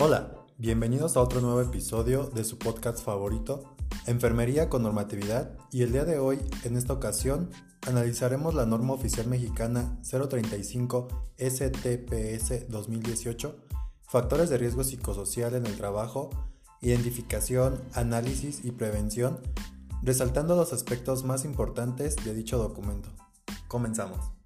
Hola, bienvenidos a otro nuevo episodio de su podcast favorito, Enfermería con Normatividad, y el día de hoy, en esta ocasión, analizaremos la norma oficial mexicana 035 STPS 2018, factores de riesgo psicosocial en el trabajo, identificación, análisis y prevención, resaltando los aspectos más importantes de dicho documento. Comenzamos.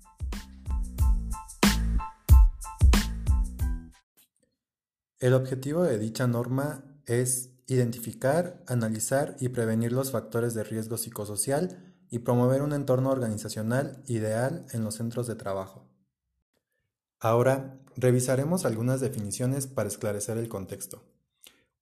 El objetivo de dicha norma es identificar, analizar y prevenir los factores de riesgo psicosocial y promover un entorno organizacional ideal en los centros de trabajo. Ahora, revisaremos algunas definiciones para esclarecer el contexto.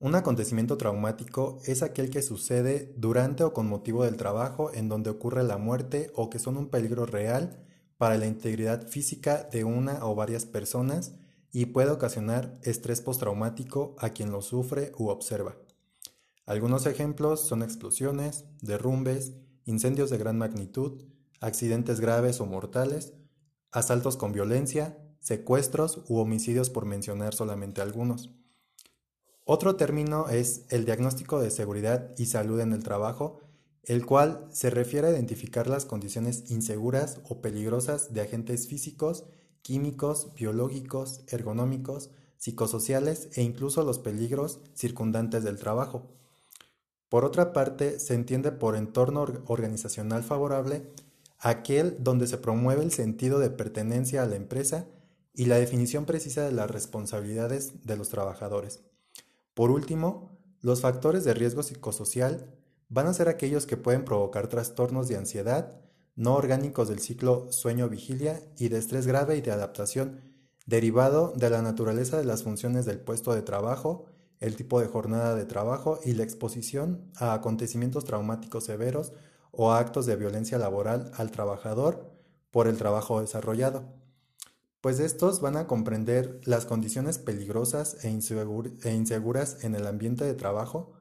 Un acontecimiento traumático es aquel que sucede durante o con motivo del trabajo en donde ocurre la muerte o que son un peligro real para la integridad física de una o varias personas y puede ocasionar estrés postraumático a quien lo sufre u observa. Algunos ejemplos son explosiones, derrumbes, incendios de gran magnitud, accidentes graves o mortales, asaltos con violencia, secuestros u homicidios por mencionar solamente algunos. Otro término es el diagnóstico de seguridad y salud en el trabajo, el cual se refiere a identificar las condiciones inseguras o peligrosas de agentes físicos químicos, biológicos, ergonómicos, psicosociales e incluso los peligros circundantes del trabajo. Por otra parte, se entiende por entorno organizacional favorable aquel donde se promueve el sentido de pertenencia a la empresa y la definición precisa de las responsabilidades de los trabajadores. Por último, los factores de riesgo psicosocial van a ser aquellos que pueden provocar trastornos de ansiedad, no orgánicos del ciclo sueño-vigilia y de estrés grave y de adaptación, derivado de la naturaleza de las funciones del puesto de trabajo, el tipo de jornada de trabajo y la exposición a acontecimientos traumáticos severos o a actos de violencia laboral al trabajador por el trabajo desarrollado. Pues estos van a comprender las condiciones peligrosas e, e inseguras en el ambiente de trabajo,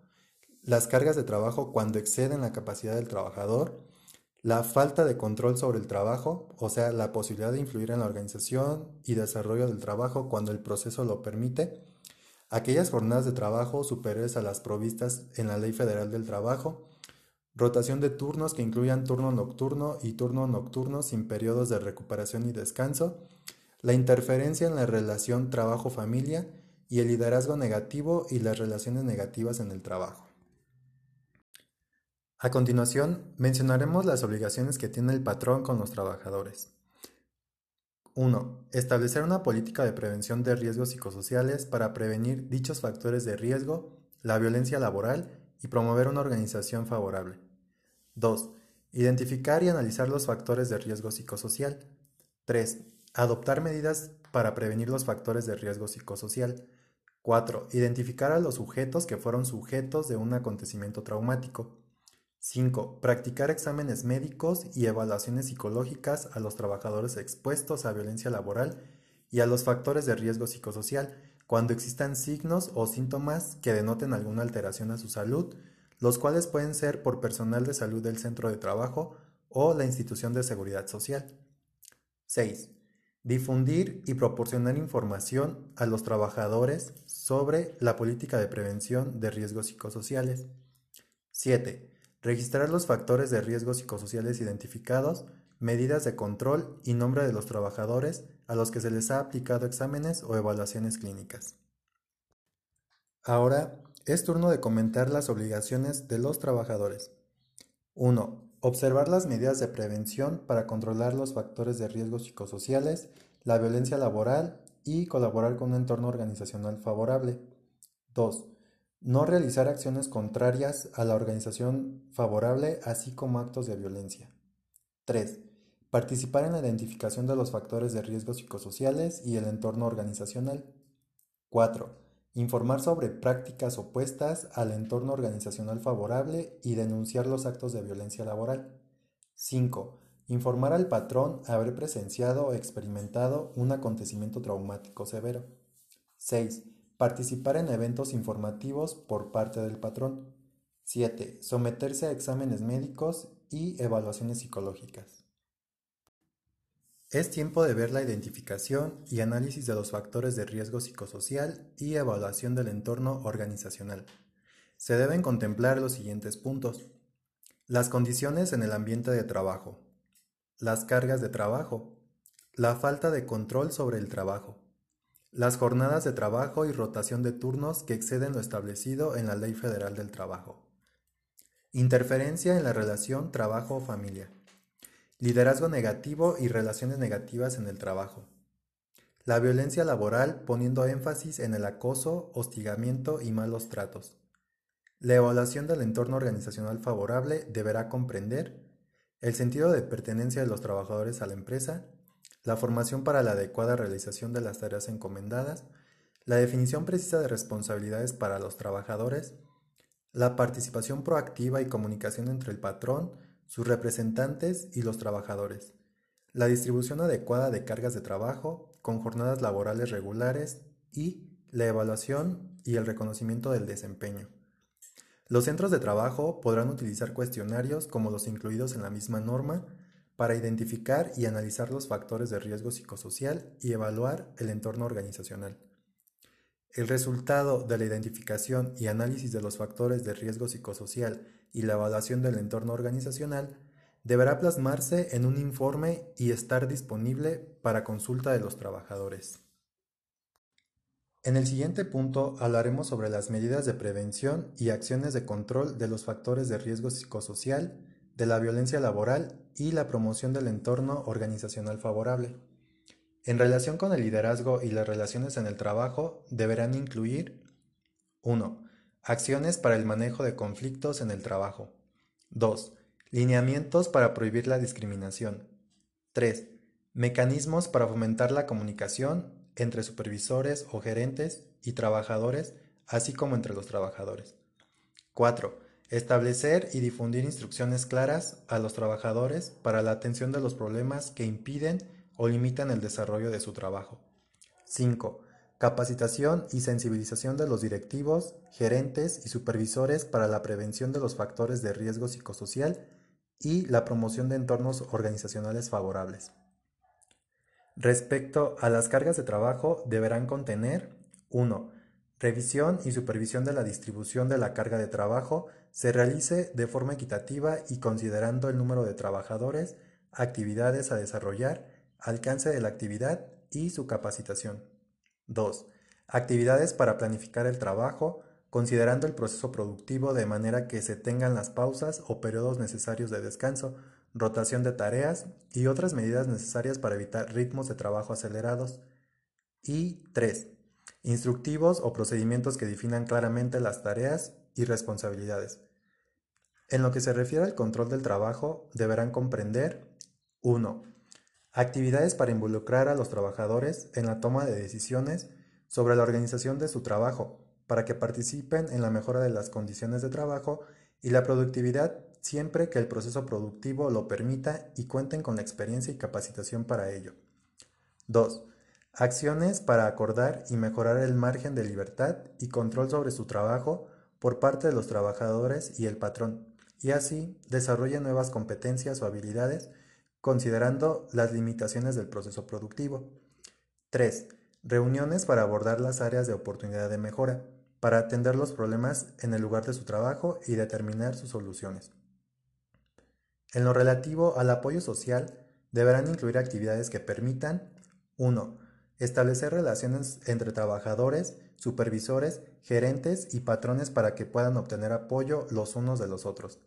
las cargas de trabajo cuando exceden la capacidad del trabajador, la falta de control sobre el trabajo, o sea, la posibilidad de influir en la organización y desarrollo del trabajo cuando el proceso lo permite. Aquellas jornadas de trabajo superiores a las provistas en la Ley Federal del Trabajo. Rotación de turnos que incluyan turno nocturno y turno nocturno sin periodos de recuperación y descanso. La interferencia en la relación trabajo-familia y el liderazgo negativo y las relaciones negativas en el trabajo. A continuación, mencionaremos las obligaciones que tiene el patrón con los trabajadores. 1. Establecer una política de prevención de riesgos psicosociales para prevenir dichos factores de riesgo, la violencia laboral y promover una organización favorable. 2. Identificar y analizar los factores de riesgo psicosocial. 3. Adoptar medidas para prevenir los factores de riesgo psicosocial. 4. Identificar a los sujetos que fueron sujetos de un acontecimiento traumático. 5. Practicar exámenes médicos y evaluaciones psicológicas a los trabajadores expuestos a violencia laboral y a los factores de riesgo psicosocial cuando existan signos o síntomas que denoten alguna alteración a su salud, los cuales pueden ser por personal de salud del centro de trabajo o la institución de seguridad social. 6. Difundir y proporcionar información a los trabajadores sobre la política de prevención de riesgos psicosociales. 7 registrar los factores de riesgo psicosociales identificados, medidas de control y nombre de los trabajadores a los que se les ha aplicado exámenes o evaluaciones clínicas. Ahora es turno de comentar las obligaciones de los trabajadores. 1. Observar las medidas de prevención para controlar los factores de riesgo psicosociales, la violencia laboral y colaborar con un entorno organizacional favorable. 2 no realizar acciones contrarias a la organización favorable, así como actos de violencia. 3. Participar en la identificación de los factores de riesgo psicosociales y el entorno organizacional. 4. Informar sobre prácticas opuestas al entorno organizacional favorable y denunciar los actos de violencia laboral. 5. Informar al patrón haber presenciado o experimentado un acontecimiento traumático severo. 6 Participar en eventos informativos por parte del patrón. 7. Someterse a exámenes médicos y evaluaciones psicológicas. Es tiempo de ver la identificación y análisis de los factores de riesgo psicosocial y evaluación del entorno organizacional. Se deben contemplar los siguientes puntos. Las condiciones en el ambiente de trabajo. Las cargas de trabajo. La falta de control sobre el trabajo. Las jornadas de trabajo y rotación de turnos que exceden lo establecido en la Ley Federal del Trabajo. Interferencia en la relación trabajo-familia. Liderazgo negativo y relaciones negativas en el trabajo. La violencia laboral poniendo énfasis en el acoso, hostigamiento y malos tratos. La evaluación del entorno organizacional favorable deberá comprender el sentido de pertenencia de los trabajadores a la empresa, la formación para la adecuada realización de las tareas encomendadas, la definición precisa de responsabilidades para los trabajadores, la participación proactiva y comunicación entre el patrón, sus representantes y los trabajadores, la distribución adecuada de cargas de trabajo con jornadas laborales regulares y la evaluación y el reconocimiento del desempeño. Los centros de trabajo podrán utilizar cuestionarios como los incluidos en la misma norma para identificar y analizar los factores de riesgo psicosocial y evaluar el entorno organizacional. El resultado de la identificación y análisis de los factores de riesgo psicosocial y la evaluación del entorno organizacional deberá plasmarse en un informe y estar disponible para consulta de los trabajadores. En el siguiente punto hablaremos sobre las medidas de prevención y acciones de control de los factores de riesgo psicosocial, de la violencia laboral y la promoción del entorno organizacional favorable. En relación con el liderazgo y las relaciones en el trabajo, deberán incluir 1. Acciones para el manejo de conflictos en el trabajo. 2. Lineamientos para prohibir la discriminación. 3. Mecanismos para fomentar la comunicación entre supervisores o gerentes y trabajadores, así como entre los trabajadores. 4. Establecer y difundir instrucciones claras a los trabajadores para la atención de los problemas que impiden o limitan el desarrollo de su trabajo. 5. Capacitación y sensibilización de los directivos, gerentes y supervisores para la prevención de los factores de riesgo psicosocial y la promoción de entornos organizacionales favorables. Respecto a las cargas de trabajo, deberán contener 1. Revisión y supervisión de la distribución de la carga de trabajo se realice de forma equitativa y considerando el número de trabajadores, actividades a desarrollar, alcance de la actividad y su capacitación. 2. Actividades para planificar el trabajo, considerando el proceso productivo de manera que se tengan las pausas o periodos necesarios de descanso, rotación de tareas y otras medidas necesarias para evitar ritmos de trabajo acelerados. Y 3. Instructivos o procedimientos que definan claramente las tareas y responsabilidades. En lo que se refiere al control del trabajo, deberán comprender 1. Actividades para involucrar a los trabajadores en la toma de decisiones sobre la organización de su trabajo, para que participen en la mejora de las condiciones de trabajo y la productividad siempre que el proceso productivo lo permita y cuenten con la experiencia y capacitación para ello. 2. Acciones para acordar y mejorar el margen de libertad y control sobre su trabajo por parte de los trabajadores y el patrón, y así desarrollen nuevas competencias o habilidades considerando las limitaciones del proceso productivo. 3. Reuniones para abordar las áreas de oportunidad de mejora, para atender los problemas en el lugar de su trabajo y determinar sus soluciones. En lo relativo al apoyo social, deberán incluir actividades que permitan 1. Establecer relaciones entre trabajadores, supervisores, gerentes y patrones para que puedan obtener apoyo los unos de los otros.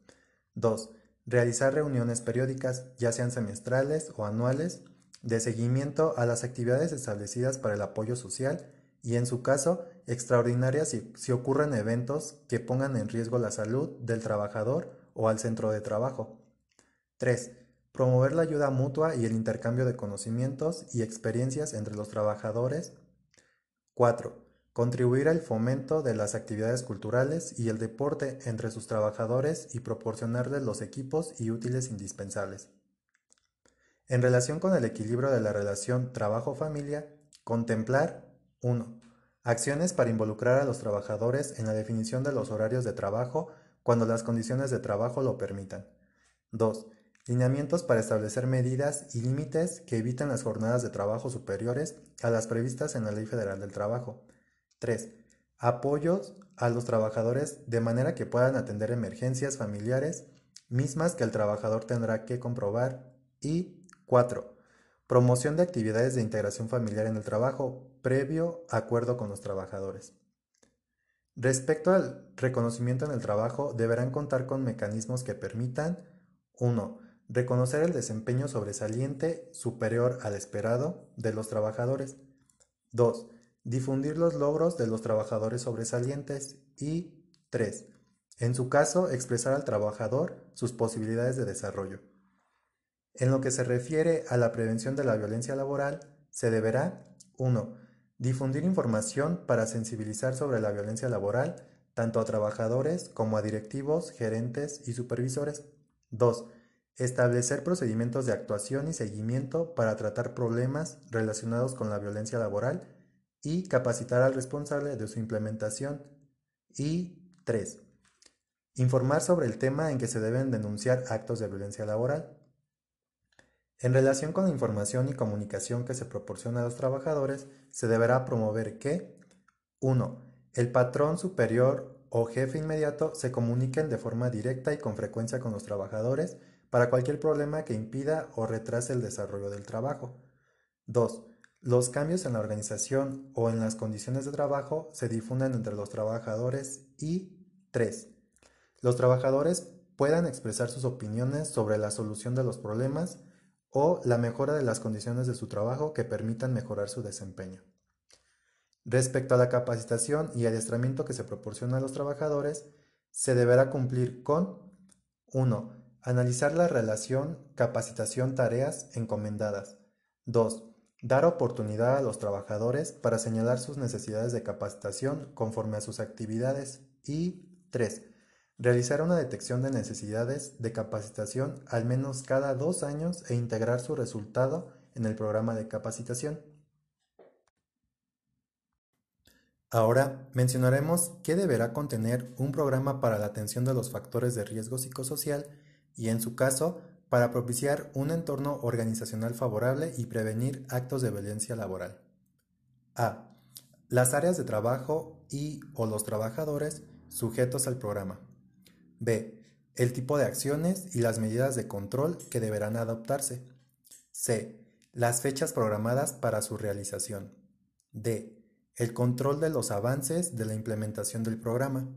2 Realizar reuniones periódicas, ya sean semestrales o anuales, de seguimiento a las actividades establecidas para el apoyo social y, en su caso, extraordinarias si, ocurren eventos que pongan en riesgo la salud del trabajador o al centro de trabajo. 3. Promover la ayuda mutua y el intercambio de conocimientos y experiencias entre los trabajadores. 4. Contribuir al fomento de las actividades culturales y el deporte entre sus trabajadores y proporcionarles los equipos y útiles indispensables. En relación con el equilibrio de la relación trabajo-familia, contemplar 1. Acciones para involucrar a los trabajadores en la definición de los horarios de trabajo cuando las condiciones de trabajo lo permitan. 2. Lineamientos para establecer medidas y límites que eviten las jornadas de trabajo superiores a las previstas en la Ley Federal del Trabajo. 3. Apoyos a los trabajadores de manera que puedan atender emergencias familiares mismas que el trabajador tendrá que comprobar. Y 4. Promoción de actividades de integración familiar en el trabajo, previo acuerdo con los trabajadores. Respecto al reconocimiento en el trabajo, deberán contar con mecanismos que permitan 1. Reconocer el desempeño sobresaliente superior al esperado de los trabajadores. 2. Difundir los logros de los trabajadores sobresalientes. Y 3. En su caso, expresar al trabajador sus posibilidades de desarrollo. En lo que se refiere a la prevención de la violencia laboral, se deberá 1. Difundir información para sensibilizar sobre la violencia laboral tanto a trabajadores como a directivos, gerentes y supervisores. 2. Establecer procedimientos de actuación y seguimiento para tratar problemas relacionados con la violencia laboral y capacitar al responsable de su implementación. Y 3. Informar sobre el tema en que se deben denunciar actos de violencia laboral. En relación con la información y comunicación que se proporciona a los trabajadores, se deberá promover que 1. El patrón superior o jefe inmediato se comuniquen de forma directa y con frecuencia con los trabajadores para cualquier problema que impida o retrase el desarrollo del trabajo. 2. Los cambios en la organización o en las condiciones de trabajo se difunden entre los trabajadores y 3. Los trabajadores puedan expresar sus opiniones sobre la solución de los problemas o la mejora de las condiciones de su trabajo que permitan mejorar su desempeño. Respecto a la capacitación y adiestramiento que se proporciona a los trabajadores, se deberá cumplir con 1. Analizar la relación capacitación-tareas encomendadas. 2. Dar oportunidad a los trabajadores para señalar sus necesidades de capacitación conforme a sus actividades. Y 3. Realizar una detección de necesidades de capacitación al menos cada dos años e integrar su resultado en el programa de capacitación. Ahora mencionaremos qué deberá contener un programa para la atención de los factores de riesgo psicosocial y, en su caso, para propiciar un entorno organizacional favorable y prevenir actos de violencia laboral. A. Las áreas de trabajo y o los trabajadores sujetos al programa. B. El tipo de acciones y las medidas de control que deberán adoptarse. C. Las fechas programadas para su realización. D. El control de los avances de la implementación del programa.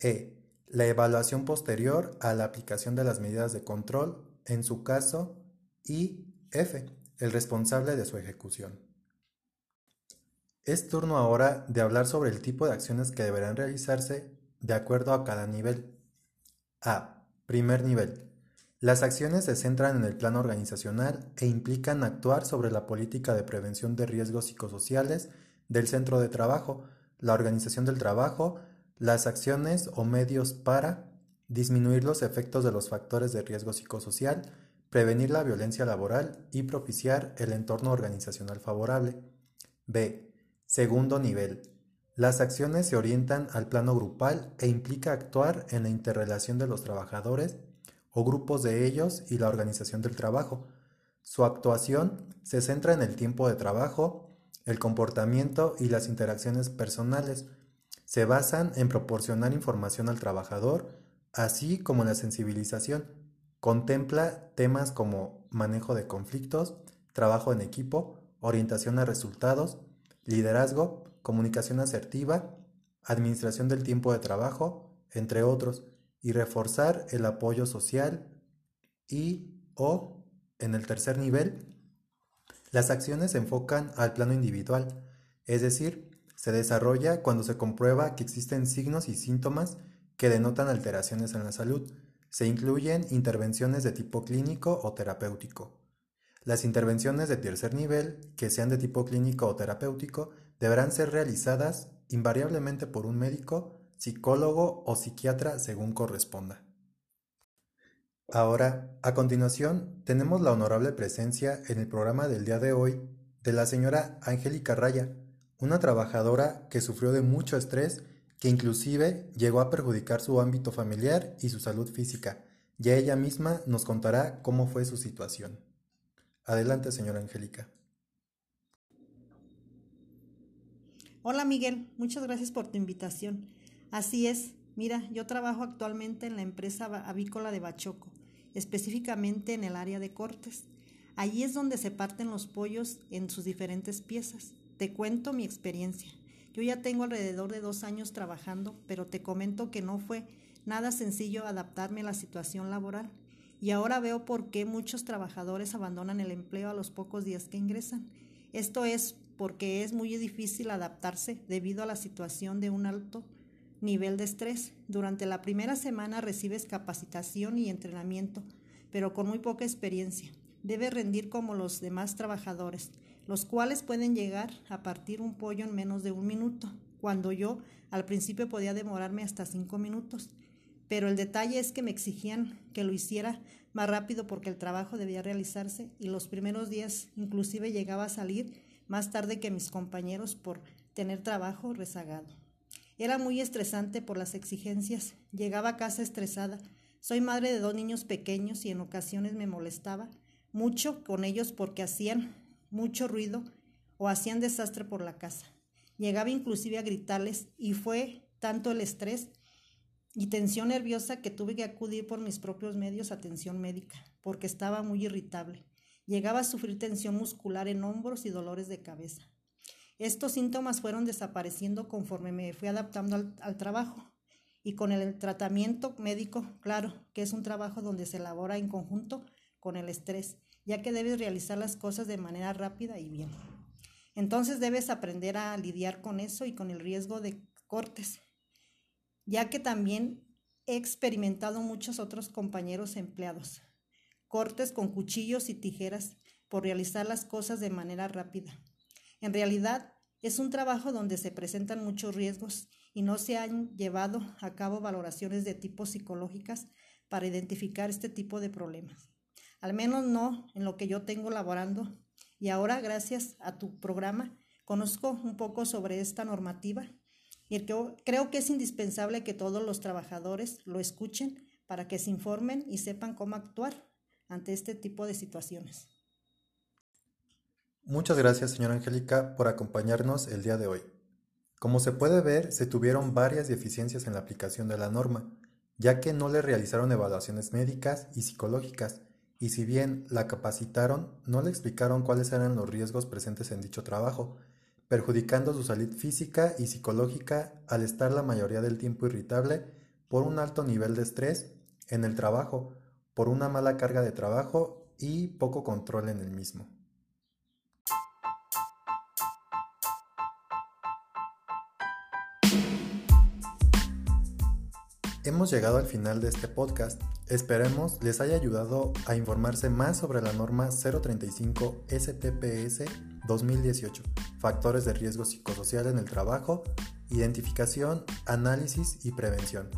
E. La evaluación posterior a la aplicación de las medidas de control, en su caso. Y F. El responsable de su ejecución. Es turno ahora de hablar sobre el tipo de acciones que deberán realizarse de acuerdo a cada nivel. A. Primer nivel. Las acciones se centran en el plano organizacional e implican actuar sobre la política de prevención de riesgos psicosociales del centro de trabajo, la organización del trabajo, las acciones o medios para disminuir los efectos de los factores de riesgo psicosocial, prevenir la violencia laboral y propiciar el entorno organizacional favorable. B. Segundo nivel. Las acciones se orientan al plano grupal e implica actuar en la interrelación de los trabajadores o grupos de ellos y la organización del trabajo. Su actuación se centra en el tiempo de trabajo, el comportamiento y las interacciones personales. Se basan en proporcionar información al trabajador, así como la sensibilización. Contempla temas como manejo de conflictos, trabajo en equipo, orientación a resultados, liderazgo, comunicación asertiva, administración del tiempo de trabajo, entre otros, y reforzar el apoyo social y o, en el tercer nivel, las acciones se enfocan al plano individual, es decir, se desarrolla cuando se comprueba que existen signos y síntomas que denotan alteraciones en la salud. Se incluyen intervenciones de tipo clínico o terapéutico. Las intervenciones de tercer nivel, que sean de tipo clínico o terapéutico, deberán ser realizadas invariablemente por un médico, psicólogo o psiquiatra según corresponda. Ahora, a continuación, tenemos la honorable presencia en el programa del día de hoy de la señora Angélica Raya, una trabajadora que sufrió de mucho estrés que inclusive llegó a perjudicar su ámbito familiar y su salud física. y ella misma nos contará cómo fue su situación. Adelante, señora Angélica. Hola Miguel, muchas gracias por tu invitación. Así es, mira, yo trabajo actualmente en la empresa avícola de Bachoco, específicamente en el área de cortes. Allí es donde se parten los pollos en sus diferentes piezas. Te cuento mi experiencia. Yo ya tengo alrededor de dos años trabajando, pero te comento que no fue nada sencillo adaptarme a la situación laboral. Y ahora veo por qué muchos trabajadores abandonan el empleo a los pocos días que ingresan. Esto es porque es muy difícil adaptarse debido a la situación de un alto nivel de estrés. Durante la primera semana recibes capacitación y entrenamiento, pero con muy poca experiencia. Debes rendir como los demás trabajadores, los cuales pueden llegar a partir un pollo en menos de un minuto, cuando yo al principio podía demorarme hasta cinco minutos. Pero el detalle es que me exigían que lo hiciera más rápido porque el trabajo debía realizarse y los primeros días inclusive llegaba a salir más tarde que mis compañeros por tener trabajo rezagado. Era muy estresante por las exigencias. Llegaba a casa estresada. Soy madre de dos niños pequeños y en ocasiones me molestaba mucho con ellos porque hacían mucho ruido o hacían desastre por la casa. Llegaba inclusive a gritarles y fue tanto el estrés y tensión nerviosa que tuve que acudir por mis propios medios a atención médica porque estaba muy irritable. Llegaba a sufrir tensión muscular en hombros y dolores de cabeza. Estos síntomas fueron desapareciendo conforme me fui adaptando al, trabajo y con el tratamiento médico, claro, que es un trabajo donde se elabora en conjunto con el estrés, ya que debes realizar las cosas de manera rápida y bien. Entonces debes aprender a lidiar con eso y con el riesgo de cortes, ya que también he experimentado muchos otros compañeros empleados cortes con cuchillos y tijeras por realizar las cosas de manera rápida. En realidad, es un trabajo donde se presentan muchos riesgos y no se han llevado a cabo valoraciones de tipo psicológicas para identificar este tipo de problemas. Al menos no en lo que yo tengo laborando. Y ahora, gracias a tu programa, conozco un poco sobre esta normativa y creo que es indispensable que todos los trabajadores lo escuchen para que se informen y sepan cómo actuar ante este tipo de situaciones. Muchas gracias, señora Angélica, por acompañarnos el día de hoy. Como se puede ver, se tuvieron varias deficiencias en la aplicación de la norma, ya que no le realizaron evaluaciones médicas y psicológicas, y si bien la capacitaron, no le explicaron cuáles eran los riesgos presentes en dicho trabajo, perjudicando su salud física y psicológica al estar la mayoría del tiempo irritable por un alto nivel de estrés en el trabajo, por una mala carga de trabajo y poco control en el mismo. Hemos llegado al final de este podcast. Esperemos les haya ayudado a informarse más sobre la norma 035 STPS 2018, factores de riesgo psicosocial en el trabajo, identificación, análisis y prevención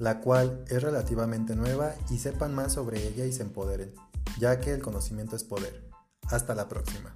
la cual es relativamente nueva y sepan más sobre ella y se empoderen, ya que el conocimiento es poder. Hasta la próxima.